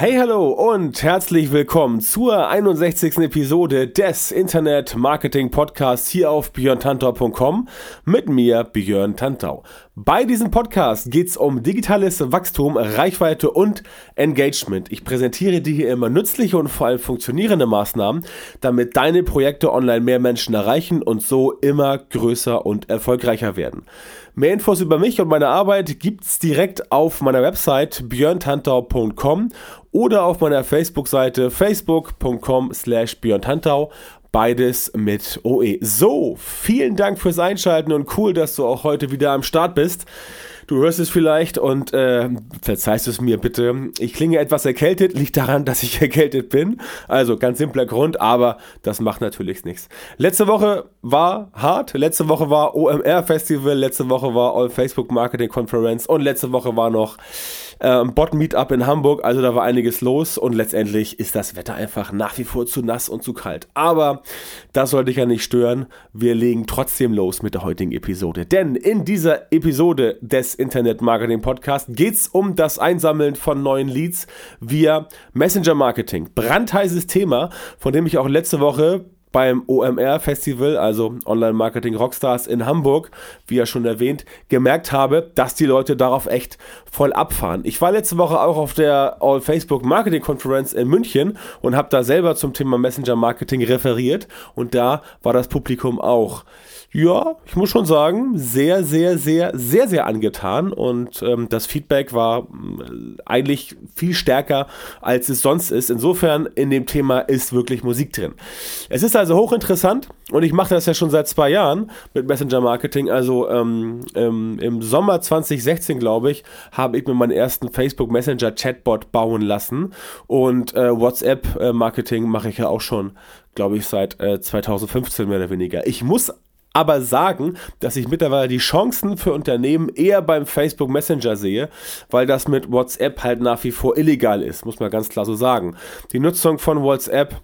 Hey, hallo und herzlich willkommen zur 61. Episode des Internet Marketing Podcasts hier auf björntantau.com mit mir, Björn Tantau. Bei diesem Podcast geht es um digitales Wachstum, Reichweite und Engagement. Ich präsentiere dir hier immer nützliche und vor allem funktionierende Maßnahmen, damit deine Projekte online mehr Menschen erreichen und so immer größer und erfolgreicher werden. Mehr Infos über mich und meine Arbeit gibt's direkt auf meiner Website björntantau.com oder auf meiner Facebook-Seite facebook.com slash björntantau. Beides mit OE. So, vielen Dank fürs Einschalten und cool, dass du auch heute wieder am Start bist. Du hörst es vielleicht und äh, verzeihst es mir bitte. Ich klinge etwas erkältet, liegt daran, dass ich erkältet bin. Also ganz simpler Grund, aber das macht natürlich nichts. Letzte Woche war hart. Letzte Woche war OMR Festival. Letzte Woche war All Facebook Marketing Conference und letzte Woche war noch äh, Bot Meetup in Hamburg. Also da war einiges los und letztendlich ist das Wetter einfach nach wie vor zu nass und zu kalt. Aber das sollte ich ja nicht stören. Wir legen trotzdem los mit der heutigen Episode. Denn in dieser Episode des Internet Marketing Podcast geht es um das Einsammeln von neuen Leads via Messenger Marketing. Brandheißes Thema, von dem ich auch letzte Woche beim OMR Festival, also Online Marketing Rockstars in Hamburg, wie ja schon erwähnt, gemerkt habe, dass die Leute darauf echt voll abfahren. Ich war letzte Woche auch auf der All Facebook Marketing Conference in München und habe da selber zum Thema Messenger Marketing referiert und da war das Publikum auch ja, ich muss schon sagen, sehr, sehr, sehr, sehr, sehr angetan und ähm, das Feedback war äh, eigentlich viel stärker, als es sonst ist. Insofern in dem Thema ist wirklich Musik drin. Es ist also hochinteressant und ich mache das ja schon seit zwei Jahren mit Messenger Marketing. Also ähm, ähm, im Sommer 2016, glaube ich, habe ich mir meinen ersten Facebook Messenger Chatbot bauen lassen und äh, WhatsApp äh, Marketing mache ich ja auch schon glaube ich, seit äh, 2015 mehr oder weniger. Ich muss aber sagen, dass ich mittlerweile die Chancen für Unternehmen eher beim Facebook Messenger sehe, weil das mit WhatsApp halt nach wie vor illegal ist, muss man ganz klar so sagen. Die Nutzung von WhatsApp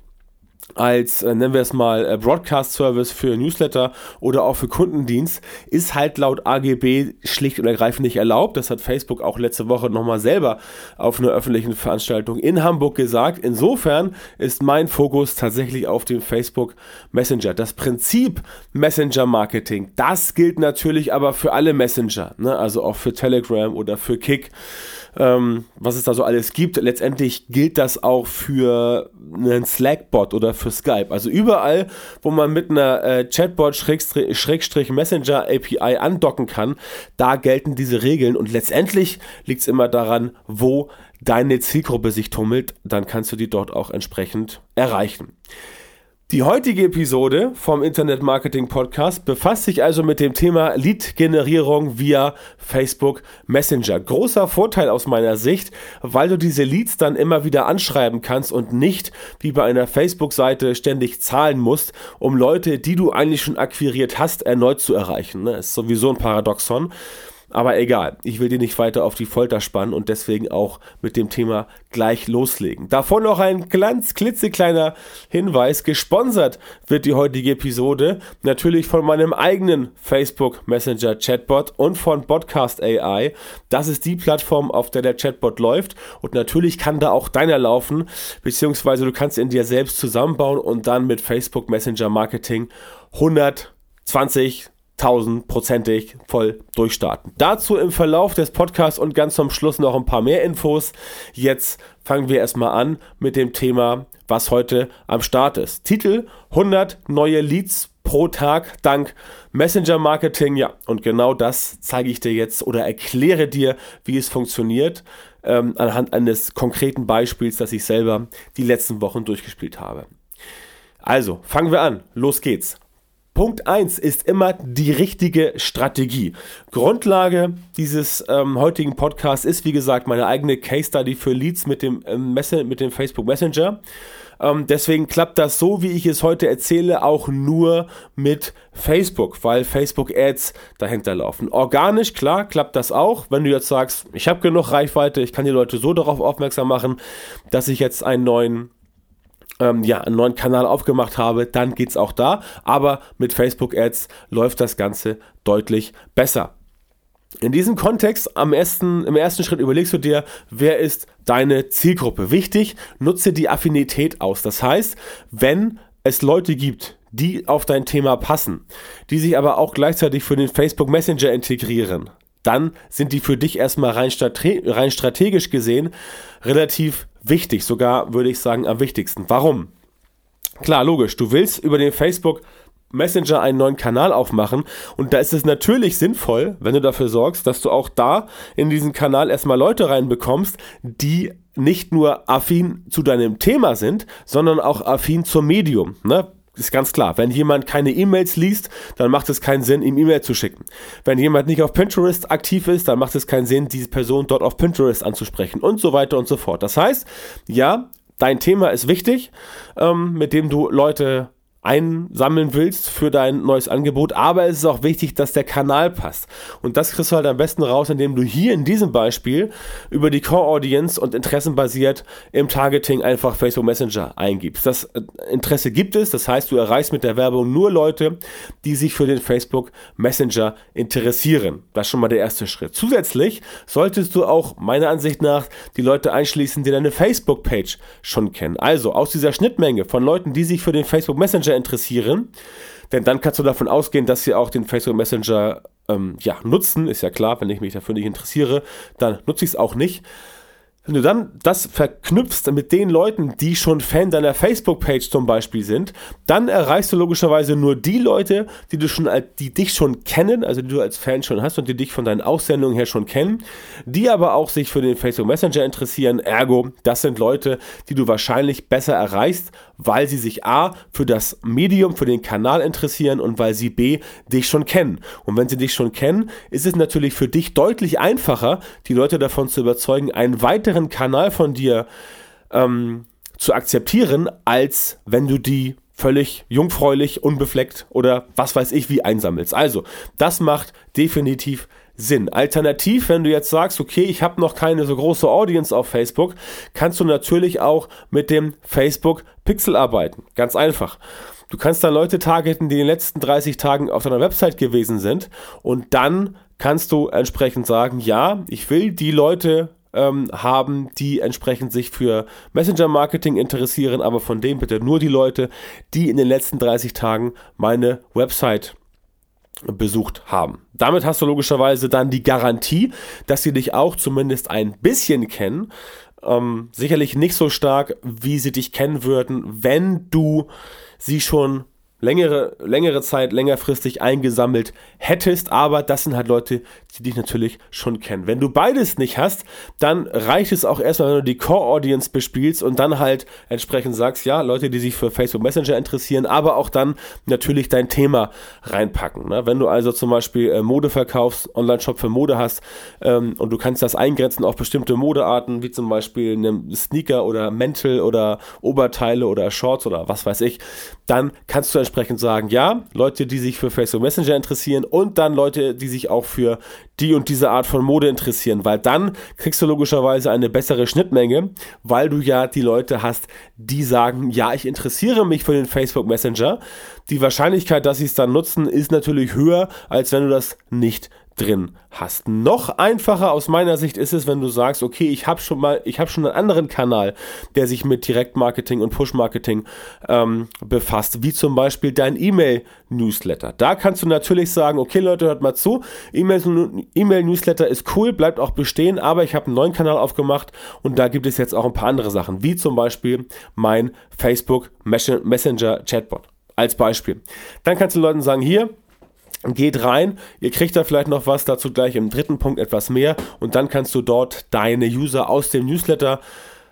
als, äh, nennen wir es mal, äh, Broadcast-Service für Newsletter oder auch für Kundendienst, ist halt laut AGB schlicht und ergreifend nicht erlaubt. Das hat Facebook auch letzte Woche nochmal selber auf einer öffentlichen Veranstaltung in Hamburg gesagt. Insofern ist mein Fokus tatsächlich auf dem Facebook Messenger. Das Prinzip Messenger-Marketing, das gilt natürlich aber für alle Messenger, ne? also auch für Telegram oder für Kick ähm, was es da so alles gibt. Letztendlich gilt das auch für einen Slack-Bot oder für Skype. Also überall, wo man mit einer äh, Chatbot-Messenger-API andocken kann, da gelten diese Regeln und letztendlich liegt es immer daran, wo deine Zielgruppe sich tummelt, dann kannst du die dort auch entsprechend erreichen. Die heutige Episode vom Internet Marketing Podcast befasst sich also mit dem Thema Lead-Generierung via Facebook Messenger. Großer Vorteil aus meiner Sicht, weil du diese Leads dann immer wieder anschreiben kannst und nicht wie bei einer Facebook-Seite ständig zahlen musst, um Leute, die du eigentlich schon akquiriert hast, erneut zu erreichen. Das ist sowieso ein Paradoxon. Aber egal, ich will dir nicht weiter auf die Folter spannen und deswegen auch mit dem Thema gleich loslegen. Davon noch ein ganz klitzekleiner Hinweis. Gesponsert wird die heutige Episode natürlich von meinem eigenen Facebook Messenger Chatbot und von Podcast AI. Das ist die Plattform, auf der der Chatbot läuft und natürlich kann da auch deiner laufen, beziehungsweise du kannst ihn dir selbst zusammenbauen und dann mit Facebook Messenger Marketing 120 tausendprozentig voll durchstarten. Dazu im Verlauf des Podcasts und ganz zum Schluss noch ein paar mehr Infos. Jetzt fangen wir erstmal an mit dem Thema, was heute am Start ist. Titel 100 neue Leads pro Tag dank Messenger Marketing. Ja, und genau das zeige ich dir jetzt oder erkläre dir, wie es funktioniert, ähm, anhand eines konkreten Beispiels, das ich selber die letzten Wochen durchgespielt habe. Also, fangen wir an. Los geht's. Punkt 1 ist immer die richtige Strategie. Grundlage dieses ähm, heutigen Podcasts ist, wie gesagt, meine eigene Case Study für Leads mit dem, ähm, mit dem Facebook Messenger. Ähm, deswegen klappt das so, wie ich es heute erzähle, auch nur mit Facebook, weil Facebook Ads dahinter laufen. Organisch, klar, klappt das auch. Wenn du jetzt sagst, ich habe genug Reichweite, ich kann die Leute so darauf aufmerksam machen, dass ich jetzt einen neuen ähm, ja, einen neuen Kanal aufgemacht habe, dann geht es auch da. Aber mit Facebook Ads läuft das Ganze deutlich besser. In diesem Kontext, am ersten, im ersten Schritt überlegst du dir, wer ist deine Zielgruppe. Wichtig, nutze die Affinität aus. Das heißt, wenn es Leute gibt, die auf dein Thema passen, die sich aber auch gleichzeitig für den Facebook Messenger integrieren, dann sind die für dich erstmal rein, rein strategisch gesehen relativ wichtig, sogar würde ich sagen am wichtigsten. Warum? Klar, logisch, du willst über den Facebook Messenger einen neuen Kanal aufmachen und da ist es natürlich sinnvoll, wenn du dafür sorgst, dass du auch da in diesen Kanal erstmal Leute reinbekommst, die nicht nur affin zu deinem Thema sind, sondern auch affin zum Medium. Ne? Ist ganz klar. Wenn jemand keine E-Mails liest, dann macht es keinen Sinn, ihm E-Mail zu schicken. Wenn jemand nicht auf Pinterest aktiv ist, dann macht es keinen Sinn, diese Person dort auf Pinterest anzusprechen und so weiter und so fort. Das heißt, ja, dein Thema ist wichtig, ähm, mit dem du Leute einsammeln willst für dein neues Angebot, aber es ist auch wichtig, dass der Kanal passt. Und das kriegst du halt am besten raus, indem du hier in diesem Beispiel über die Core Audience und Interessen basiert im Targeting einfach Facebook Messenger eingibst. Das äh, Interesse gibt es, das heißt, du erreichst mit der Werbung nur Leute, die sich für den Facebook Messenger interessieren. Das ist schon mal der erste Schritt. Zusätzlich solltest du auch meiner Ansicht nach die Leute einschließen, die deine Facebook-Page schon kennen. Also aus dieser Schnittmenge von Leuten, die sich für den Facebook Messenger interessieren. Denn dann kannst du davon ausgehen, dass sie auch den Facebook Messenger ähm, ja, nutzen. Ist ja klar, wenn ich mich dafür nicht interessiere, dann nutze ich es auch nicht. Wenn du dann das verknüpfst mit den Leuten, die schon Fan deiner Facebook-Page zum Beispiel sind, dann erreichst du logischerweise nur die Leute, die du schon, die dich schon kennen, also die du als Fan schon hast und die dich von deinen Aussendungen her schon kennen, die aber auch sich für den Facebook Messenger interessieren. Ergo, das sind Leute, die du wahrscheinlich besser erreichst, weil sie sich A für das Medium, für den Kanal interessieren und weil sie B dich schon kennen. Und wenn sie dich schon kennen, ist es natürlich für dich deutlich einfacher, die Leute davon zu überzeugen, einen weiteren weiteren Kanal von dir ähm, zu akzeptieren, als wenn du die völlig jungfräulich, unbefleckt oder was weiß ich wie einsammelst. Also, das macht definitiv Sinn. Alternativ, wenn du jetzt sagst, okay, ich habe noch keine so große Audience auf Facebook, kannst du natürlich auch mit dem Facebook Pixel arbeiten. Ganz einfach. Du kannst da Leute targeten, die in den letzten 30 Tagen auf deiner Website gewesen sind und dann kannst du entsprechend sagen, ja, ich will die Leute ähm, haben, die entsprechend sich für Messenger-Marketing interessieren, aber von denen bitte nur die Leute, die in den letzten 30 Tagen meine Website besucht haben. Damit hast du logischerweise dann die Garantie, dass sie dich auch zumindest ein bisschen kennen. Ähm, sicherlich nicht so stark, wie sie dich kennen würden, wenn du sie schon längere, längere Zeit, längerfristig eingesammelt hättest, aber das sind halt Leute, die dich natürlich schon kennen. Wenn du beides nicht hast, dann reicht es auch erstmal, wenn du die Core Audience bespielst und dann halt entsprechend sagst, ja, Leute, die sich für Facebook Messenger interessieren, aber auch dann natürlich dein Thema reinpacken. Ne? Wenn du also zum Beispiel äh, Mode verkaufst, Online-Shop für Mode hast ähm, und du kannst das eingrenzen auf bestimmte Modearten, wie zum Beispiel eine Sneaker oder Mäntel oder Oberteile oder Shorts oder was weiß ich, dann kannst du entsprechend sagen, ja, Leute, die sich für Facebook Messenger interessieren und dann Leute, die sich auch für die und diese Art von Mode interessieren, weil dann kriegst du logischerweise eine bessere Schnittmenge, weil du ja die Leute hast, die sagen, ja, ich interessiere mich für den Facebook Messenger. Die Wahrscheinlichkeit, dass sie es dann nutzen, ist natürlich höher, als wenn du das nicht drin hast. Noch einfacher aus meiner Sicht ist es, wenn du sagst, okay, ich habe schon mal, ich habe schon einen anderen Kanal, der sich mit Direktmarketing und Push-Marketing ähm, befasst, wie zum Beispiel dein E-Mail-Newsletter. Da kannst du natürlich sagen, okay Leute, hört mal zu, E-Mail-Newsletter ist cool, bleibt auch bestehen, aber ich habe einen neuen Kanal aufgemacht und da gibt es jetzt auch ein paar andere Sachen, wie zum Beispiel mein Facebook Messenger Chatbot. Als Beispiel. Dann kannst du Leuten sagen, hier, Geht rein, ihr kriegt da vielleicht noch was, dazu gleich im dritten Punkt etwas mehr und dann kannst du dort deine User aus dem Newsletter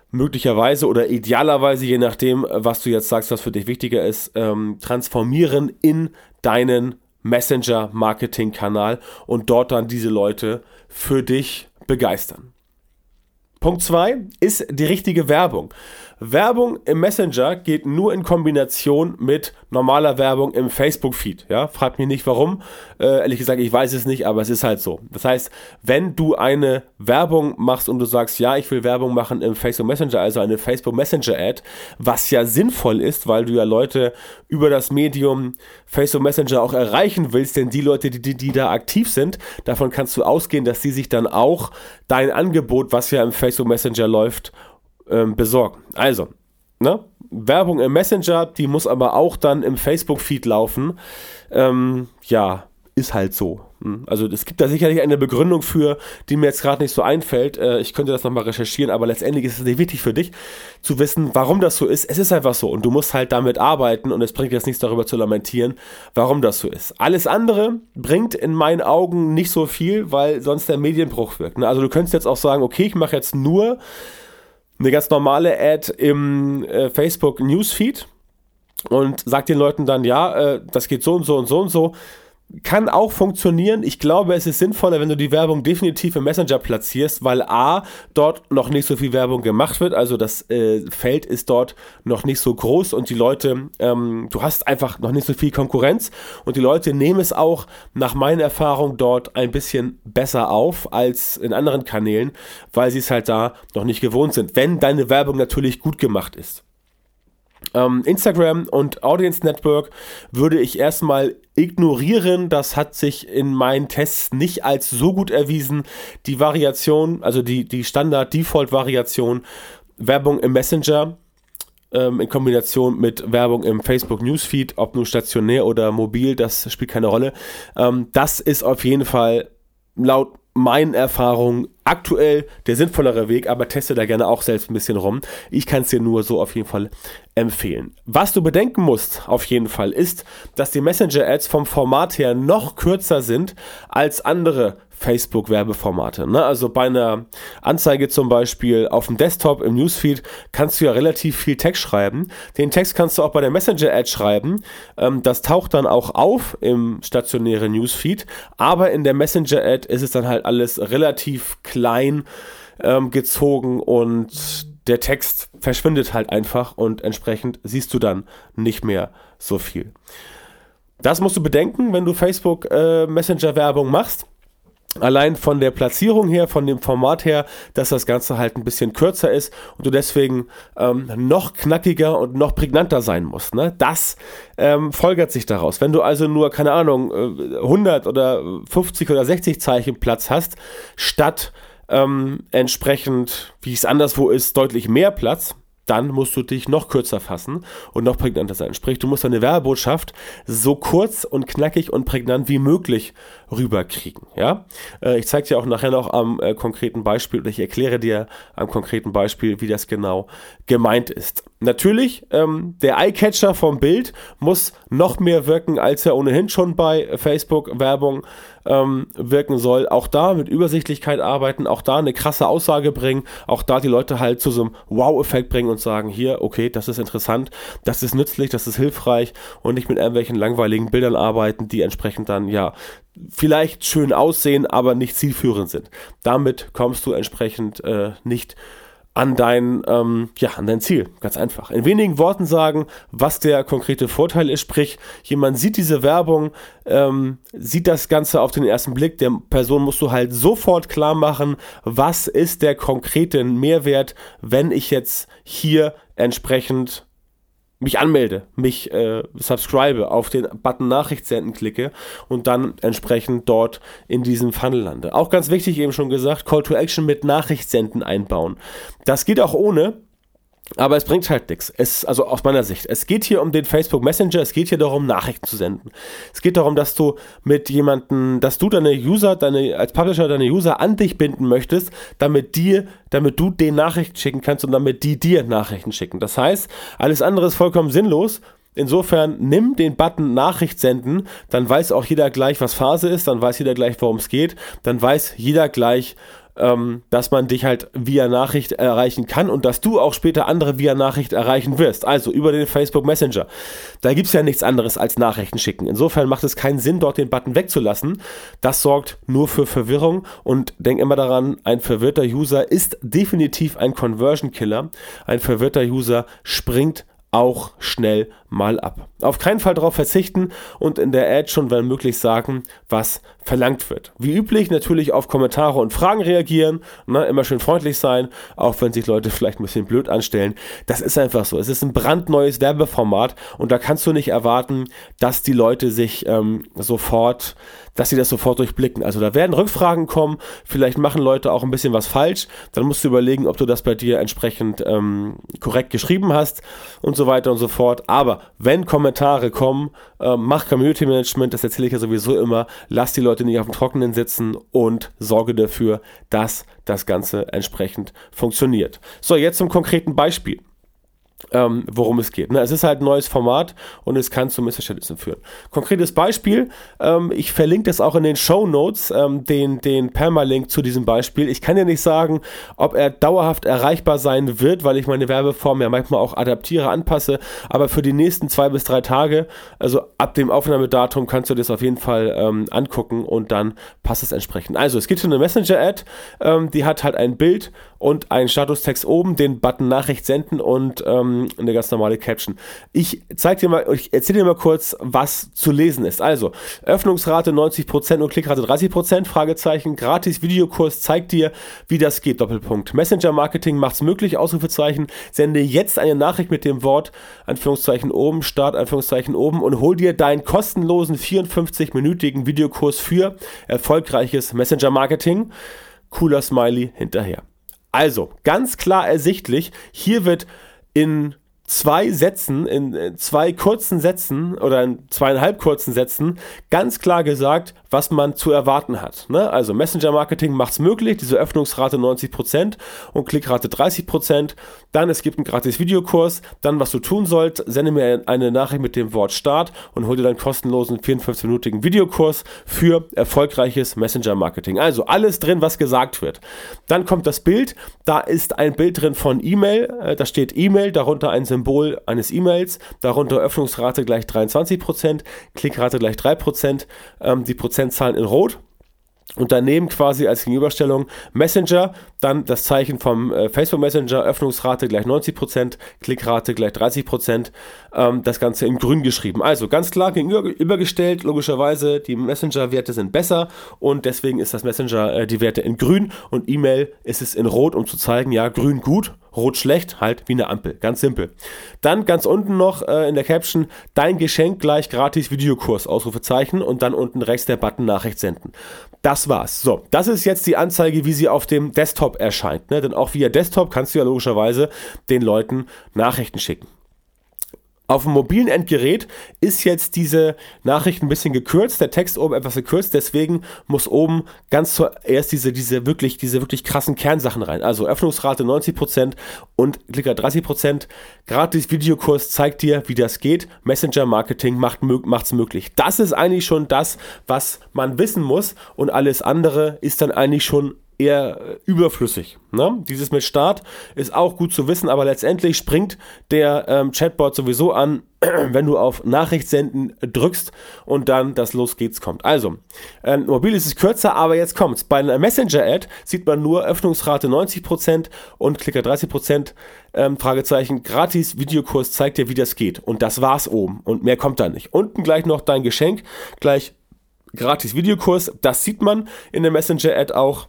möglicherweise oder idealerweise, je nachdem, was du jetzt sagst, was für dich wichtiger ist, ähm, transformieren in deinen Messenger-Marketing-Kanal und dort dann diese Leute für dich begeistern. Punkt 2 ist die richtige Werbung. Werbung im Messenger geht nur in Kombination mit normaler Werbung im Facebook-Feed. Ja, fragt mich nicht warum. Äh, ehrlich gesagt, ich weiß es nicht, aber es ist halt so. Das heißt, wenn du eine Werbung machst und du sagst, ja, ich will Werbung machen im Facebook Messenger, also eine Facebook Messenger Ad, was ja sinnvoll ist, weil du ja Leute über das Medium Facebook Messenger auch erreichen willst, denn die Leute, die, die, die da aktiv sind, davon kannst du ausgehen, dass die sich dann auch dein Angebot, was ja im Facebook Messenger läuft, ähm, besorgen. Also, ne? Werbung im Messenger, die muss aber auch dann im Facebook-Feed laufen. Ähm, ja, ist halt so. Hm. Also es gibt da sicherlich eine Begründung für, die mir jetzt gerade nicht so einfällt. Äh, ich könnte das nochmal recherchieren, aber letztendlich ist es nicht wichtig für dich zu wissen, warum das so ist. Es ist einfach so und du musst halt damit arbeiten und es bringt jetzt nichts darüber zu lamentieren, warum das so ist. Alles andere bringt in meinen Augen nicht so viel, weil sonst der Medienbruch wirkt. Ne? Also du könntest jetzt auch sagen, okay, ich mache jetzt nur eine ganz normale Ad im äh, Facebook Newsfeed und sagt den Leuten dann, ja, äh, das geht so und so und so und so kann auch funktionieren. Ich glaube, es ist sinnvoller, wenn du die Werbung definitiv im Messenger platzierst, weil A, dort noch nicht so viel Werbung gemacht wird. Also das äh, Feld ist dort noch nicht so groß und die Leute, ähm, du hast einfach noch nicht so viel Konkurrenz und die Leute nehmen es auch nach meiner Erfahrung dort ein bisschen besser auf als in anderen Kanälen, weil sie es halt da noch nicht gewohnt sind. Wenn deine Werbung natürlich gut gemacht ist. Ähm, Instagram und Audience Network würde ich erstmal ignorieren. Das hat sich in meinen Tests nicht als so gut erwiesen. Die Variation, also die, die Standard-Default-Variation, Werbung im Messenger ähm, in Kombination mit Werbung im Facebook Newsfeed, ob nun stationär oder mobil, das spielt keine Rolle. Ähm, das ist auf jeden Fall laut meinen Erfahrungen aktuell der sinnvollere Weg, aber teste da gerne auch selbst ein bisschen rum. Ich kann es dir nur so auf jeden Fall empfehlen. Was du bedenken musst, auf jeden Fall, ist, dass die Messenger-Ads vom Format her noch kürzer sind als andere Facebook-Werbeformate. Ne? Also bei einer Anzeige zum Beispiel auf dem Desktop im Newsfeed kannst du ja relativ viel Text schreiben. Den Text kannst du auch bei der Messenger-Ad schreiben. Ähm, das taucht dann auch auf im stationären Newsfeed. Aber in der Messenger-Ad ist es dann halt alles relativ klein ähm, gezogen und der Text verschwindet halt einfach und entsprechend siehst du dann nicht mehr so viel. Das musst du bedenken, wenn du Facebook äh, Messenger Werbung machst allein von der Platzierung her, von dem Format her, dass das Ganze halt ein bisschen kürzer ist und du deswegen ähm, noch knackiger und noch prägnanter sein musst. Ne? Das ähm, folgert sich daraus. Wenn du also nur, keine Ahnung, 100 äh, oder 50 oder 60 Zeichen Platz hast, statt ähm, entsprechend, wie es anderswo ist, deutlich mehr Platz, dann musst du dich noch kürzer fassen und noch prägnanter sein. Sprich, du musst deine Werbebotschaft so kurz und knackig und prägnant wie möglich rüberkriegen. Ja, äh, ich zeige dir auch nachher noch am äh, konkreten Beispiel oder ich erkläre dir am konkreten Beispiel, wie das genau gemeint ist. Natürlich, ähm, der Eyecatcher vom Bild muss noch mehr wirken, als er ohnehin schon bei Facebook-Werbung ähm, wirken soll. Auch da mit Übersichtlichkeit arbeiten, auch da eine krasse Aussage bringen, auch da die Leute halt zu so einem Wow-Effekt bringen und sagen, hier, okay, das ist interessant, das ist nützlich, das ist hilfreich und nicht mit irgendwelchen langweiligen Bildern arbeiten, die entsprechend dann ja vielleicht schön aussehen, aber nicht zielführend sind. Damit kommst du entsprechend äh, nicht an dein, ähm, ja, an dein Ziel. Ganz einfach. In wenigen Worten sagen, was der konkrete Vorteil ist. Sprich, jemand sieht diese Werbung, ähm, sieht das Ganze auf den ersten Blick. Der Person musst du halt sofort klar machen, was ist der konkrete Mehrwert, wenn ich jetzt hier entsprechend mich anmelde, mich äh, subscribe, auf den Button Nachricht senden klicke und dann entsprechend dort in diesem Funnel lande. Auch ganz wichtig, eben schon gesagt, Call to Action mit Nachricht senden einbauen. Das geht auch ohne, aber es bringt halt nichts. Es, also aus meiner Sicht. Es geht hier um den Facebook Messenger, es geht hier darum, Nachrichten zu senden. Es geht darum, dass du mit jemandem, dass du deine User, deine, als Publisher deine User an dich binden möchtest, damit dir, damit du den Nachrichten schicken kannst und damit die dir Nachrichten schicken. Das heißt, alles andere ist vollkommen sinnlos. Insofern nimm den Button Nachricht senden, dann weiß auch jeder gleich, was Phase ist, dann weiß jeder gleich, worum es geht, dann weiß jeder gleich, ähm, dass man dich halt via Nachricht erreichen kann und dass du auch später andere via Nachricht erreichen wirst. Also über den Facebook Messenger. Da gibt es ja nichts anderes als Nachrichten schicken. Insofern macht es keinen Sinn, dort den Button wegzulassen. Das sorgt nur für Verwirrung und denk immer daran, ein verwirrter User ist definitiv ein Conversion Killer. Ein verwirrter User springt auch schnell mal ab. Auf keinen Fall darauf verzichten und in der Ad schon, wenn möglich, sagen, was verlangt wird. Wie üblich natürlich auf Kommentare und Fragen reagieren, ne, immer schön freundlich sein, auch wenn sich Leute vielleicht ein bisschen blöd anstellen. Das ist einfach so. Es ist ein brandneues Werbeformat und da kannst du nicht erwarten, dass die Leute sich ähm, sofort dass sie das sofort durchblicken. Also da werden Rückfragen kommen, vielleicht machen Leute auch ein bisschen was falsch, dann musst du überlegen, ob du das bei dir entsprechend ähm, korrekt geschrieben hast und so weiter und so fort. Aber wenn Kommentare kommen, äh, mach Community Management, das erzähle ich ja sowieso immer, lass die Leute nicht auf dem Trockenen sitzen und sorge dafür, dass das Ganze entsprechend funktioniert. So, jetzt zum konkreten Beispiel ähm, worum es geht. Ne? Es ist halt ein neues Format und es kann zu Missverständnissen führen. Konkretes Beispiel, ähm, ich verlinke das auch in den Show Notes, ähm, den, den Permalink zu diesem Beispiel. Ich kann ja nicht sagen, ob er dauerhaft erreichbar sein wird, weil ich meine Werbeform ja manchmal auch adaptiere, anpasse, aber für die nächsten zwei bis drei Tage, also ab dem Aufnahmedatum, kannst du das auf jeden Fall ähm, angucken und dann passt es entsprechend. Also es gibt hier eine Messenger-Ad, ähm, die hat halt ein Bild und einen Statustext oben, den Button Nachricht senden und ähm, eine ganz normale Caption. Ich zeige dir mal, ich erzähle dir mal kurz, was zu lesen ist. Also, Öffnungsrate 90% und Klickrate 30%, Fragezeichen, gratis Videokurs zeigt dir, wie das geht, Doppelpunkt. Messenger Marketing macht's möglich, Ausrufezeichen, sende jetzt eine Nachricht mit dem Wort, Anführungszeichen oben, Start, Anführungszeichen oben und hol dir deinen kostenlosen 54-minütigen Videokurs für erfolgreiches Messenger Marketing. Cooler Smiley hinterher. Also, ganz klar ersichtlich, hier wird in zwei Sätzen, in äh, zwei kurzen Sätzen oder in zweieinhalb kurzen Sätzen ganz klar gesagt, was man zu erwarten hat. Ne? Also Messenger-Marketing macht es möglich, diese Öffnungsrate 90% und Klickrate 30%. Dann es gibt einen gratis Videokurs. Dann was du tun sollst, sende mir eine Nachricht mit dem Wort Start und hol dir dann kostenlosen 54-minütigen Videokurs für erfolgreiches Messenger-Marketing. Also alles drin, was gesagt wird. Dann kommt das Bild. Da ist ein Bild drin von E-Mail. Äh, da steht E-Mail, darunter ein Symbol eines E-Mails, darunter Öffnungsrate gleich 23%, Klickrate gleich 3%, ähm, die Prozentzahlen in Rot. Und daneben quasi als Gegenüberstellung Messenger, dann das Zeichen vom äh, Facebook Messenger, Öffnungsrate gleich 90%, Klickrate gleich 30%, ähm, das Ganze in grün geschrieben. Also ganz klar gegenübergestellt, logischerweise die Messenger-Werte sind besser und deswegen ist das Messenger äh, die Werte in grün und E-Mail ist es in rot, um zu zeigen, ja, grün gut, rot schlecht, halt wie eine Ampel. Ganz simpel. Dann ganz unten noch äh, in der Caption, dein Geschenk gleich gratis Videokurs, Ausrufezeichen und dann unten rechts der Button Nachricht senden. Das war's. So, das ist jetzt die Anzeige, wie sie auf dem Desktop erscheint. Ne? Denn auch via Desktop kannst du ja logischerweise den Leuten Nachrichten schicken. Auf dem mobilen Endgerät ist jetzt diese Nachricht ein bisschen gekürzt, der Text oben etwas gekürzt, deswegen muss oben ganz zuerst diese, diese wirklich, diese wirklich krassen Kernsachen rein. Also Öffnungsrate 90% und Klicker 30%. Gratis Videokurs zeigt dir, wie das geht. Messenger Marketing macht es möglich. Das ist eigentlich schon das, was man wissen muss und alles andere ist dann eigentlich schon eher äh, überflüssig. Ne? Dieses mit Start ist auch gut zu wissen, aber letztendlich springt der ähm, Chatbot sowieso an, wenn du auf Nachricht senden drückst und dann das Los geht's kommt. Also, äh, mobil ist es kürzer, aber jetzt kommt's. Bei einer Messenger-Ad sieht man nur Öffnungsrate 90% und Klicker 30%. Ähm, Fragezeichen, gratis Videokurs zeigt dir, wie das geht. Und das war's oben. Und mehr kommt da nicht. Unten gleich noch dein Geschenk, gleich gratis Videokurs. Das sieht man in der Messenger-Ad auch.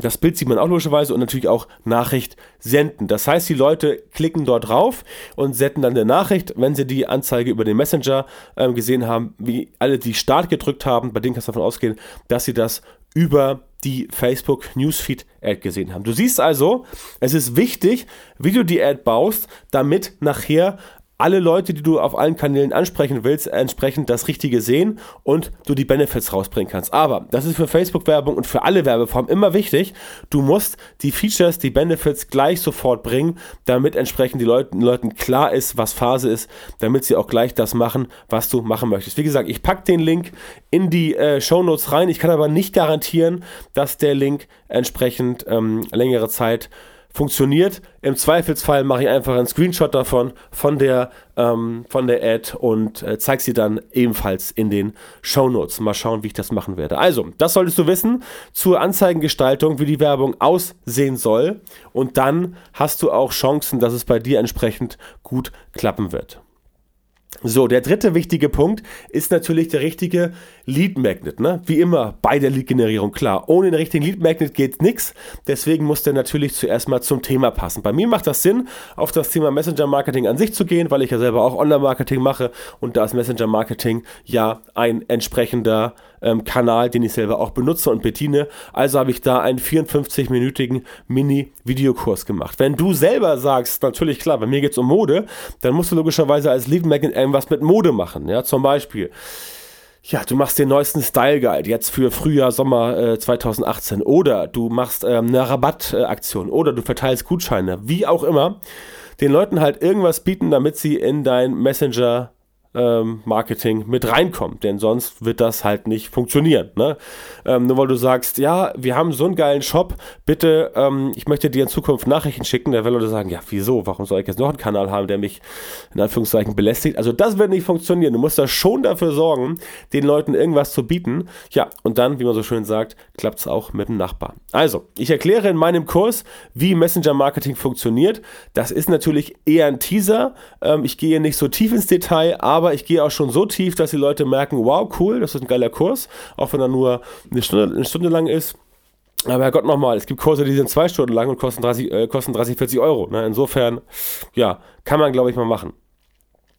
Das Bild sieht man auch logischerweise und natürlich auch Nachricht senden. Das heißt, die Leute klicken dort drauf und senden dann eine Nachricht, wenn sie die Anzeige über den Messenger äh, gesehen haben, wie alle, die Start gedrückt haben, bei denen kannst du davon ausgehen, dass sie das über die Facebook Newsfeed Ad gesehen haben. Du siehst also, es ist wichtig, wie du die Ad baust, damit nachher alle Leute, die du auf allen Kanälen ansprechen willst, entsprechend das Richtige sehen und du die Benefits rausbringen kannst. Aber das ist für Facebook-Werbung und für alle Werbeformen immer wichtig. Du musst die Features, die Benefits gleich sofort bringen, damit entsprechend die Leuten, Leuten klar ist, was Phase ist, damit sie auch gleich das machen, was du machen möchtest. Wie gesagt, ich packe den Link in die äh, Show Notes rein. Ich kann aber nicht garantieren, dass der Link entsprechend ähm, längere Zeit funktioniert. Im Zweifelsfall mache ich einfach einen Screenshot davon, von der, ähm, von der Ad und äh, zeige sie dann ebenfalls in den Show Notes. Mal schauen, wie ich das machen werde. Also, das solltest du wissen zur Anzeigengestaltung, wie die Werbung aussehen soll. Und dann hast du auch Chancen, dass es bei dir entsprechend gut klappen wird. So, der dritte wichtige Punkt ist natürlich der richtige Lead Magnet. Ne? Wie immer bei der Lead-Generierung, klar. Ohne den richtigen Lead Magnet geht nichts. Deswegen muss der natürlich zuerst mal zum Thema passen. Bei mir macht das Sinn, auf das Thema Messenger-Marketing an sich zu gehen, weil ich ja selber auch Online-Marketing mache und da ist Messenger-Marketing ja ein entsprechender ähm, Kanal, den ich selber auch benutze und bediene. Also habe ich da einen 54-minütigen Mini-Videokurs gemacht. Wenn du selber sagst, natürlich klar, bei mir geht es um Mode, dann musst du logischerweise als Lead Magnet irgendwas mit Mode machen. Ja, zum Beispiel ja, du machst den neuesten Style Guide jetzt für Frühjahr, Sommer äh, 2018 oder du machst ähm, eine Rabattaktion oder du verteilst Gutscheine, wie auch immer, den Leuten halt irgendwas bieten, damit sie in dein Messenger ähm, Marketing mit reinkommt, denn sonst wird das halt nicht funktionieren. Ne? Ähm, nur weil du sagst, ja, wir haben so einen geilen Shop, bitte, ähm, ich möchte dir in Zukunft Nachrichten schicken, da werden Leute sagen, ja, wieso, warum soll ich jetzt noch einen Kanal haben, der mich in Anführungszeichen belästigt? Also das wird nicht funktionieren. Du musst da schon dafür sorgen, den Leuten irgendwas zu bieten. Ja, und dann, wie man so schön sagt, klappt es auch mit dem Nachbar. Also, ich erkläre in meinem Kurs, wie Messenger Marketing funktioniert. Das ist natürlich eher ein Teaser. Ähm, ich gehe nicht so tief ins Detail, aber aber ich gehe auch schon so tief, dass die Leute merken, wow, cool, das ist ein geiler Kurs, auch wenn er nur eine Stunde, eine Stunde lang ist. Aber Herrgott nochmal, es gibt Kurse, die sind zwei Stunden lang und kosten 30, äh, kosten 30 40 Euro. Ne? Insofern, ja, kann man, glaube ich, mal machen.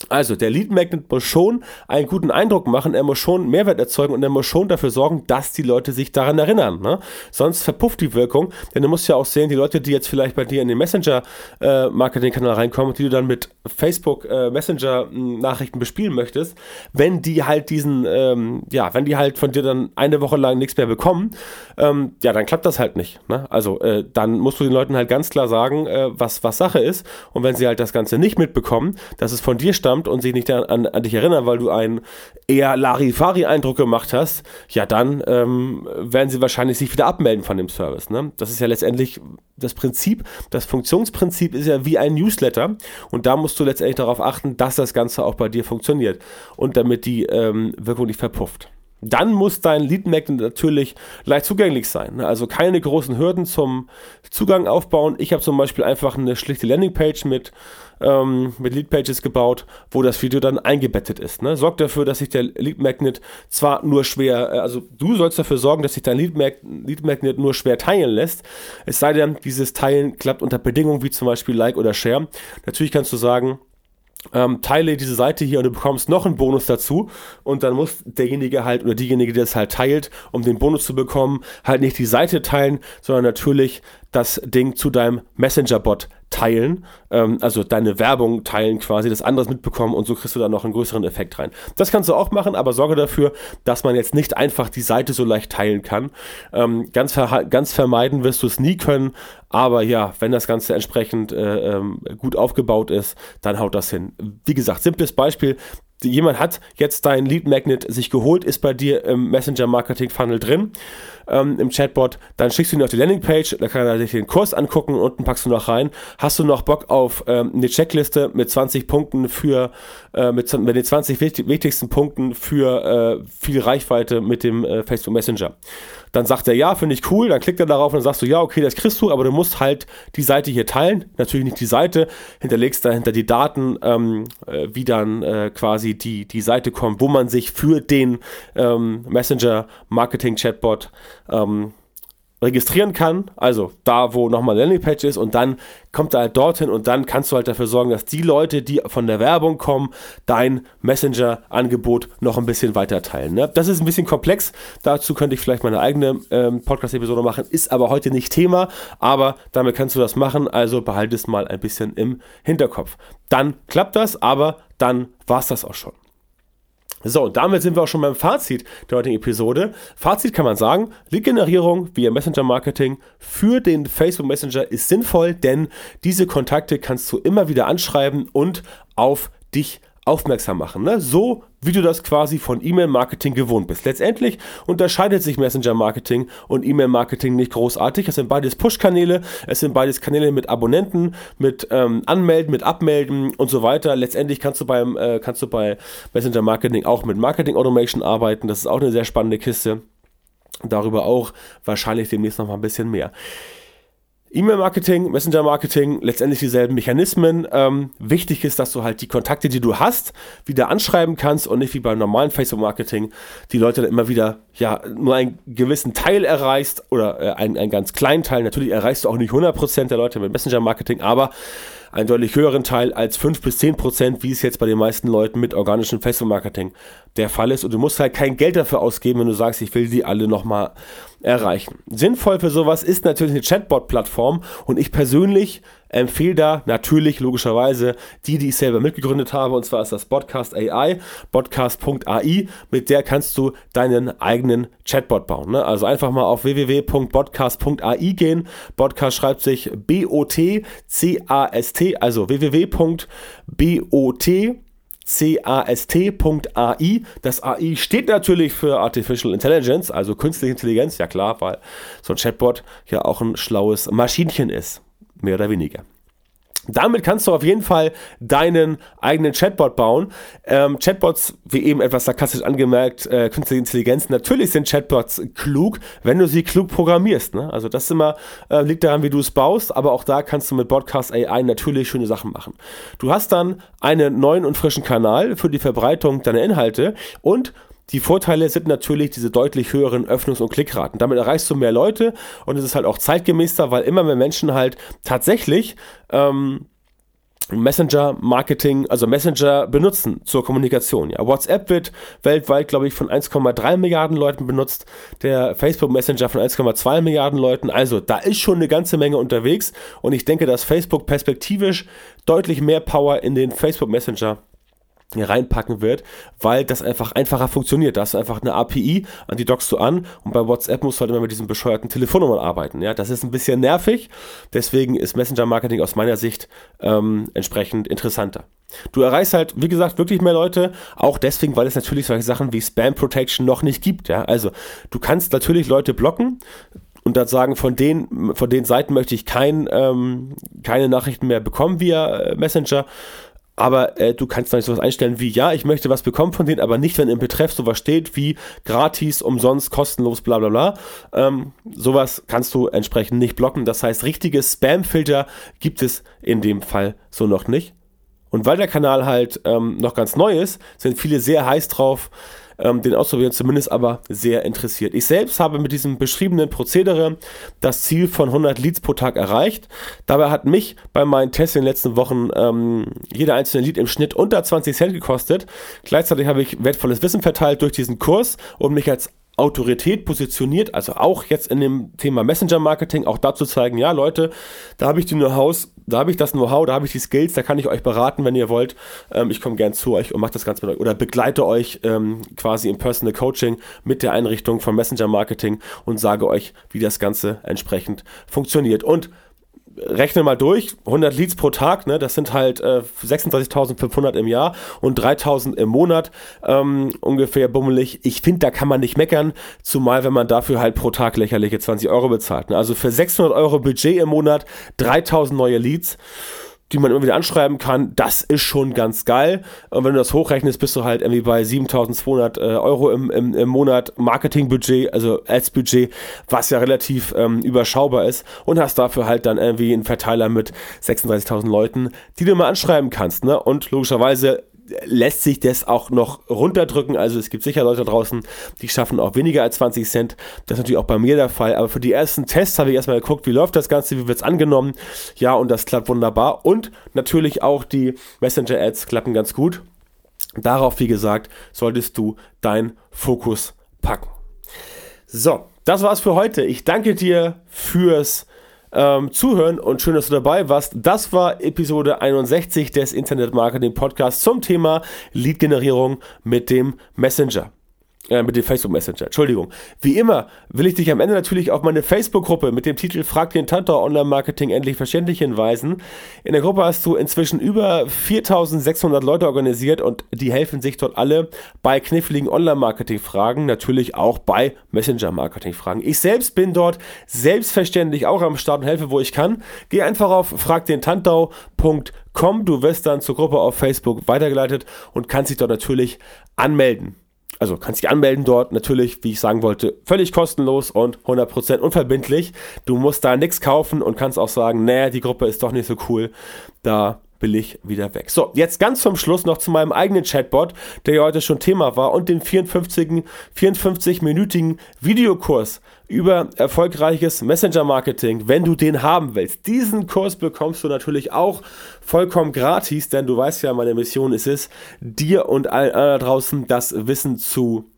Also, der Lead Magnet muss schon einen guten Eindruck machen, er muss schon Mehrwert erzeugen und er muss schon dafür sorgen, dass die Leute sich daran erinnern. Ne? Sonst verpufft die Wirkung, denn du musst ja auch sehen, die Leute, die jetzt vielleicht bei dir in den Messenger-Marketing-Kanal äh, reinkommen, die du dann mit Facebook äh, Messenger-Nachrichten bespielen möchtest, wenn die halt diesen, ähm, ja, wenn die halt von dir dann eine Woche lang nichts mehr bekommen, ähm, ja, dann klappt das halt nicht. Ne? Also, äh, dann musst du den Leuten halt ganz klar sagen, äh, was, was Sache ist. Und wenn sie halt das Ganze nicht mitbekommen, dass es von dir stammt, stammt und sich nicht an, an dich erinnern, weil du einen eher Larifari-Eindruck gemacht hast, ja, dann ähm, werden sie wahrscheinlich sich wieder abmelden von dem Service. Ne? Das ist ja letztendlich das Prinzip, das Funktionsprinzip ist ja wie ein Newsletter und da musst du letztendlich darauf achten, dass das Ganze auch bei dir funktioniert und damit die ähm, Wirkung nicht verpufft. Dann muss dein Lead Magnet natürlich leicht zugänglich sein. Ne? Also keine großen Hürden zum Zugang aufbauen. Ich habe zum Beispiel einfach eine schlichte Landingpage mit, ähm, mit Lead Pages gebaut, wo das Video dann eingebettet ist. Ne? Sorgt dafür, dass sich der Lead Magnet zwar nur schwer, äh, also du sollst dafür sorgen, dass sich dein Lead, Mag Lead Magnet nur schwer teilen lässt. Es sei denn, dieses Teilen klappt unter Bedingungen wie zum Beispiel Like oder Share. Natürlich kannst du sagen, ähm, teile diese Seite hier und du bekommst noch einen Bonus dazu und dann muss derjenige halt oder diejenige, die das halt teilt, um den Bonus zu bekommen, halt nicht die Seite teilen, sondern natürlich das Ding zu deinem Messenger-Bot teilen, ähm, also deine Werbung teilen quasi, das anderes mitbekommen und so kriegst du dann noch einen größeren Effekt rein. Das kannst du auch machen, aber sorge dafür, dass man jetzt nicht einfach die Seite so leicht teilen kann. Ähm, ganz, ver ganz vermeiden wirst du es nie können, aber ja, wenn das Ganze entsprechend äh, ähm, gut aufgebaut ist, dann haut das hin. Wie gesagt, simples Beispiel, jemand hat jetzt dein Lead Magnet sich geholt, ist bei dir im Messenger Marketing Funnel drin, ähm, im Chatbot, dann schickst du ihn auf die Landingpage, da kann er sich den Kurs angucken, unten packst du noch rein. Hast du noch Bock auf ähm, eine Checkliste mit 20 Punkten für, äh, mit, mit den 20 wichtigsten Punkten für äh, viel Reichweite mit dem äh, Facebook Messenger? Dann sagt er, ja, finde ich cool, dann klickt er darauf und dann sagst du, ja, okay, das kriegst du, aber du musst halt die Seite hier teilen. Natürlich nicht die Seite, hinterlegst dahinter die Daten, ähm, äh, wie dann äh, quasi die, die Seite kommt, wo man sich für den ähm, Messenger Marketing Chatbot ähm, registrieren kann, also da, wo nochmal Landingpage ist und dann kommt er halt dorthin und dann kannst du halt dafür sorgen, dass die Leute, die von der Werbung kommen, dein Messenger-Angebot noch ein bisschen weiter teilen. Ne? Das ist ein bisschen komplex, dazu könnte ich vielleicht meine eigene ähm, Podcast-Episode machen, ist aber heute nicht Thema, aber damit kannst du das machen, also behalte es mal ein bisschen im Hinterkopf. Dann klappt das, aber dann war es das auch schon. So, damit sind wir auch schon beim Fazit der heutigen Episode. Fazit kann man sagen, Lead-Generierung via Messenger-Marketing für den Facebook Messenger ist sinnvoll, denn diese Kontakte kannst du immer wieder anschreiben und auf dich aufmerksam machen. Ne? So wie du das quasi von E-Mail-Marketing gewohnt bist. Letztendlich unterscheidet sich Messenger-Marketing und E-Mail-Marketing nicht großartig. Es sind beides Push-Kanäle, es sind beides Kanäle mit Abonnenten, mit ähm, Anmelden, mit Abmelden und so weiter. Letztendlich kannst du beim äh, kannst du bei Messenger-Marketing auch mit Marketing-Automation arbeiten. Das ist auch eine sehr spannende Kiste. Darüber auch wahrscheinlich demnächst noch mal ein bisschen mehr. E-Mail-Marketing, Messenger-Marketing, letztendlich dieselben Mechanismen. Ähm, wichtig ist, dass du halt die Kontakte, die du hast, wieder anschreiben kannst und nicht wie beim normalen Facebook-Marketing die Leute dann immer wieder, ja, nur einen gewissen Teil erreichst oder äh, einen, einen ganz kleinen Teil. Natürlich erreichst du auch nicht 100% der Leute mit Messenger-Marketing, aber einen deutlich höheren Teil als 5 bis 10 Prozent, wie es jetzt bei den meisten Leuten mit organischem Facebook-Marketing der Fall ist. Und du musst halt kein Geld dafür ausgeben, wenn du sagst, ich will die alle nochmal erreichen. Sinnvoll für sowas ist natürlich eine Chatbot-Plattform und ich persönlich empfehle da natürlich logischerweise die, die ich selber mitgegründet habe und zwar ist das Podcast AI, podcast.ai, mit der kannst du deinen eigenen Chatbot bauen. Ne? Also einfach mal auf www.podcast.ai gehen. Podcast schreibt sich B-O-T-C-A-S-T, also www.bot cast.ai. Das AI steht natürlich für Artificial Intelligence, also künstliche Intelligenz, ja klar, weil so ein Chatbot ja auch ein schlaues Maschinchen ist, mehr oder weniger. Damit kannst du auf jeden Fall deinen eigenen Chatbot bauen. Ähm, Chatbots, wie eben etwas sarkastisch angemerkt, äh, künstliche Intelligenz. Natürlich sind Chatbots klug, wenn du sie klug programmierst. Ne? Also das immer äh, liegt daran, wie du es baust, aber auch da kannst du mit Podcast AI natürlich schöne Sachen machen. Du hast dann einen neuen und frischen Kanal für die Verbreitung deiner Inhalte und die Vorteile sind natürlich diese deutlich höheren Öffnungs- und Klickraten. Damit erreichst du mehr Leute und es ist halt auch zeitgemäßer, weil immer mehr Menschen halt tatsächlich ähm, Messenger-Marketing, also Messenger benutzen zur Kommunikation. Ja, WhatsApp wird weltweit, glaube ich, von 1,3 Milliarden Leuten benutzt, der Facebook Messenger von 1,2 Milliarden Leuten. Also da ist schon eine ganze Menge unterwegs und ich denke, dass Facebook perspektivisch deutlich mehr Power in den Facebook Messenger reinpacken wird, weil das einfach einfacher funktioniert. Da hast du einfach eine API, an die dockst du an und bei WhatsApp musst du halt immer mit diesen bescheuerten Telefonnummern arbeiten. Ja, das ist ein bisschen nervig, deswegen ist Messenger-Marketing aus meiner Sicht ähm, entsprechend interessanter. Du erreichst halt, wie gesagt, wirklich mehr Leute, auch deswegen, weil es natürlich solche Sachen wie Spam Protection noch nicht gibt. Ja, also du kannst natürlich Leute blocken, und dann sagen, von den, von den Seiten möchte ich kein, ähm, keine Nachrichten mehr bekommen via äh, Messenger aber äh, du kannst dann sowas einstellen wie, ja, ich möchte was bekommen von denen, aber nicht, wenn im Betreff sowas steht wie gratis, umsonst, kostenlos, bla bla bla. Ähm, sowas kannst du entsprechend nicht blocken. Das heißt, richtige Spam-Filter gibt es in dem Fall so noch nicht. Und weil der Kanal halt ähm, noch ganz neu ist, sind viele sehr heiß drauf, ähm, den ausprobieren, zumindest aber sehr interessiert. Ich selbst habe mit diesem beschriebenen Prozedere das Ziel von 100 Leads pro Tag erreicht. Dabei hat mich bei meinen Tests in den letzten Wochen ähm, jeder einzelne Lead im Schnitt unter 20 Cent gekostet. Gleichzeitig habe ich wertvolles Wissen verteilt durch diesen Kurs und mich als Autorität positioniert, also auch jetzt in dem Thema Messenger-Marketing, auch dazu zeigen, ja Leute, da habe ich die Know-hows, da habe ich das Know-how, da habe ich die Skills, da kann ich euch beraten, wenn ihr wollt. Ähm, ich komme gern zu euch und mache das Ganze mit euch oder begleite euch ähm, quasi im Personal Coaching mit der Einrichtung von Messenger-Marketing und sage euch, wie das Ganze entsprechend funktioniert. Und rechne mal durch, 100 Leads pro Tag, ne, das sind halt äh, 36.500 im Jahr und 3.000 im Monat, ähm, ungefähr bummelig. Ich finde, da kann man nicht meckern, zumal wenn man dafür halt pro Tag lächerliche 20 Euro bezahlt. Ne? Also für 600 Euro Budget im Monat 3.000 neue Leads die man immer wieder anschreiben kann, das ist schon ganz geil. Und wenn du das hochrechnest, bist du halt irgendwie bei 7200 äh, Euro im, im, im Monat Marketingbudget, also Ads-Budget, was ja relativ ähm, überschaubar ist und hast dafür halt dann irgendwie einen Verteiler mit 36.000 Leuten, die du mal anschreiben kannst. Ne? Und logischerweise lässt sich das auch noch runterdrücken. Also es gibt sicher Leute draußen, die schaffen auch weniger als 20 Cent. Das ist natürlich auch bei mir der Fall. Aber für die ersten Tests habe ich erstmal geguckt, wie läuft das Ganze, wie wird es angenommen. Ja, und das klappt wunderbar. Und natürlich auch die Messenger-Ads klappen ganz gut. Darauf, wie gesagt, solltest du deinen Fokus packen. So, das war's für heute. Ich danke dir fürs ähm, Zuhören und schön, dass du dabei warst. Das war Episode 61 des Internet Marketing Podcasts zum Thema Lead-Generierung mit dem Messenger äh, mit dem Facebook Messenger. Entschuldigung. Wie immer will ich dich am Ende natürlich auf meine Facebook-Gruppe mit dem Titel Frag den Tantor Online-Marketing endlich verständlich hinweisen. In der Gruppe hast du inzwischen über 4600 Leute organisiert und die helfen sich dort alle bei kniffligen Online-Marketing-Fragen, natürlich auch bei Messenger-Marketing-Fragen. Ich selbst bin dort selbstverständlich auch am Start und helfe, wo ich kann. Geh einfach auf fragdentantau.com. Du wirst dann zur Gruppe auf Facebook weitergeleitet und kannst dich dort natürlich anmelden also kannst dich anmelden dort, natürlich, wie ich sagen wollte, völlig kostenlos und 100% unverbindlich. Du musst da nichts kaufen und kannst auch sagen, nee, die Gruppe ist doch nicht so cool. Da will ich wieder weg. So, jetzt ganz zum Schluss noch zu meinem eigenen Chatbot, der ja heute schon Thema war und den 54, 54-minütigen Videokurs über erfolgreiches Messenger-Marketing, wenn du den haben willst. Diesen Kurs bekommst du natürlich auch vollkommen gratis, denn du weißt ja, meine Mission ist es, dir und allen da draußen das Wissen zu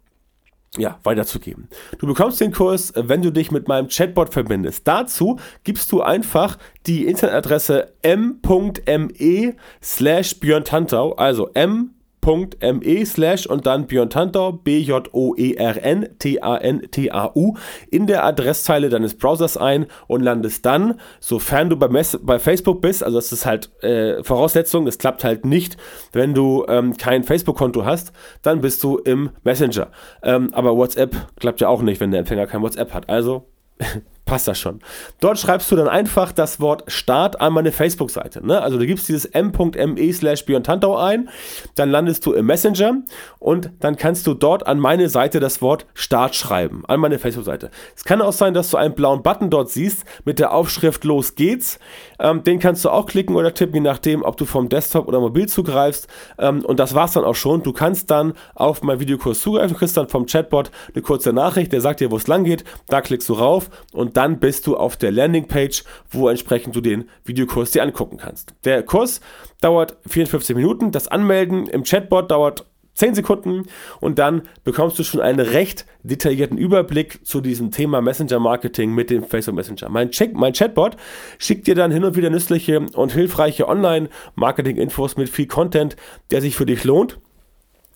ja, weiterzugeben. Du bekommst den Kurs, wenn du dich mit meinem Chatbot verbindest. Dazu gibst du einfach die Internetadresse m.me slash Björn Tantau, also m bjorn.me slash und dann Björn Tantau, B-J-O-E-R-N T-A-N-T-A-U in der Adresszeile deines Browsers ein und landest dann, sofern du bei, Mess bei Facebook bist, also das ist halt äh, Voraussetzung, es klappt halt nicht, wenn du ähm, kein Facebook-Konto hast, dann bist du im Messenger. Ähm, aber WhatsApp klappt ja auch nicht, wenn der Empfänger kein WhatsApp hat. Also passt das schon. Dort schreibst du dann einfach das Wort Start an meine Facebook-Seite. Ne? Also du gibst dieses m.me slash Tantau ein, dann landest du im Messenger und dann kannst du dort an meine Seite das Wort Start schreiben, an meine Facebook-Seite. Es kann auch sein, dass du einen blauen Button dort siehst mit der Aufschrift Los geht's. Ähm, den kannst du auch klicken oder tippen, je nachdem, ob du vom Desktop oder Mobil zugreifst. Ähm, und das war's dann auch schon. Du kannst dann auf meinen Videokurs zugreifen, du kriegst dann vom Chatbot eine kurze Nachricht, der sagt dir, wo es lang geht. Da klickst du rauf und dann dann bist du auf der Landingpage, wo entsprechend du den Videokurs dir angucken kannst. Der Kurs dauert 54 Minuten, das Anmelden im Chatbot dauert 10 Sekunden und dann bekommst du schon einen recht detaillierten Überblick zu diesem Thema Messenger Marketing mit dem Facebook Messenger. Mein, Check, mein Chatbot schickt dir dann hin und wieder nützliche und hilfreiche Online-Marketing-Infos mit viel Content, der sich für dich lohnt.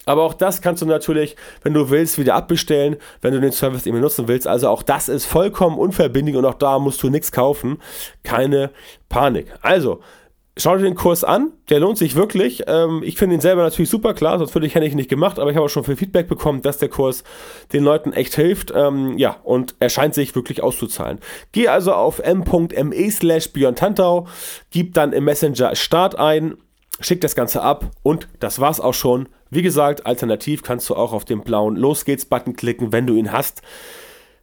Aber auch das kannst du natürlich, wenn du willst, wieder abbestellen, wenn du den Service eben nutzen willst. Also auch das ist vollkommen unverbindlich und auch da musst du nichts kaufen. Keine Panik. Also, schau dir den Kurs an, der lohnt sich wirklich. Ähm, ich finde ihn selber natürlich super klar, sonst würde ich hätte ich nicht gemacht, aber ich habe auch schon viel Feedback bekommen, dass der Kurs den Leuten echt hilft. Ähm, ja, und er scheint sich wirklich auszuzahlen. Geh also auf m.me slash Björn Tantau, gib dann im Messenger Start ein, schick das Ganze ab und das war's auch schon. Wie gesagt, alternativ kannst du auch auf den blauen Los geht's Button klicken, wenn du ihn hast.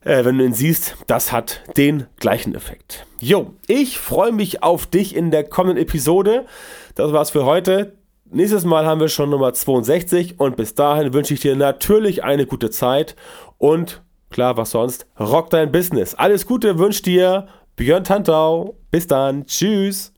Äh, wenn du ihn siehst, das hat den gleichen Effekt. Jo, ich freue mich auf dich in der kommenden Episode. Das war's für heute. Nächstes Mal haben wir schon Nummer 62 und bis dahin wünsche ich dir natürlich eine gute Zeit und klar, was sonst, rock dein Business. Alles Gute wünscht dir Björn Tantau. Bis dann. Tschüss.